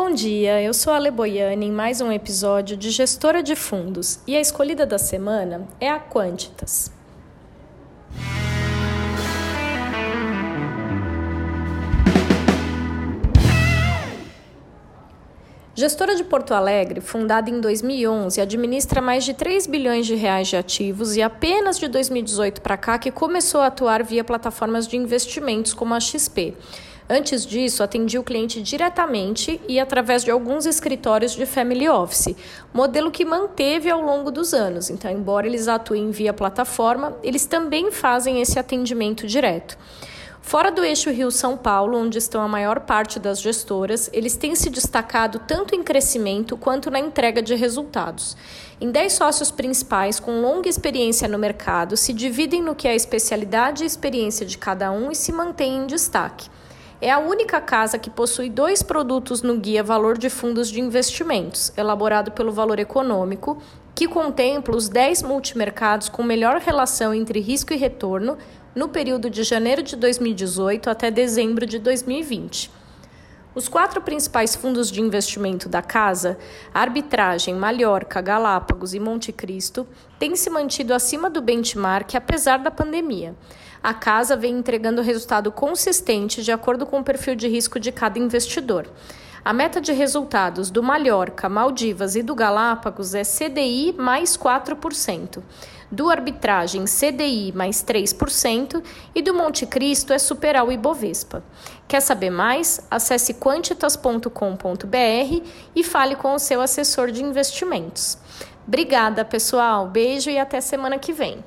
Bom dia, eu sou a Ale Boiani em mais um episódio de Gestora de Fundos e a escolhida da semana é a Quantitas. Gestora de Porto Alegre, fundada em 2011, administra mais de 3 bilhões de reais de ativos e apenas de 2018 para cá que começou a atuar via plataformas de investimentos como a XP. Antes disso, atendia o cliente diretamente e através de alguns escritórios de family office, modelo que manteve ao longo dos anos. Então, embora eles atuem via plataforma, eles também fazem esse atendimento direto. Fora do eixo Rio-São Paulo, onde estão a maior parte das gestoras, eles têm se destacado tanto em crescimento quanto na entrega de resultados. Em 10 sócios principais com longa experiência no mercado, se dividem no que é a especialidade e experiência de cada um e se mantêm em destaque. É a única casa que possui dois produtos no guia Valor de Fundos de Investimentos, elaborado pelo Valor Econômico, que contempla os 10 multimercados com melhor relação entre risco e retorno no período de janeiro de 2018 até dezembro de 2020. Os quatro principais fundos de investimento da casa, Arbitragem, Mallorca, Galápagos e Monte Cristo, têm se mantido acima do benchmark apesar da pandemia. A casa vem entregando resultado consistente de acordo com o perfil de risco de cada investidor. A meta de resultados do Mallorca, Maldivas e do Galápagos é CDI mais 4%, do Arbitragem CDI mais 3% e do Monte Cristo é superar o Ibovespa. Quer saber mais? Acesse quantitas.com.br e fale com o seu assessor de investimentos. Obrigada, pessoal. Beijo e até semana que vem.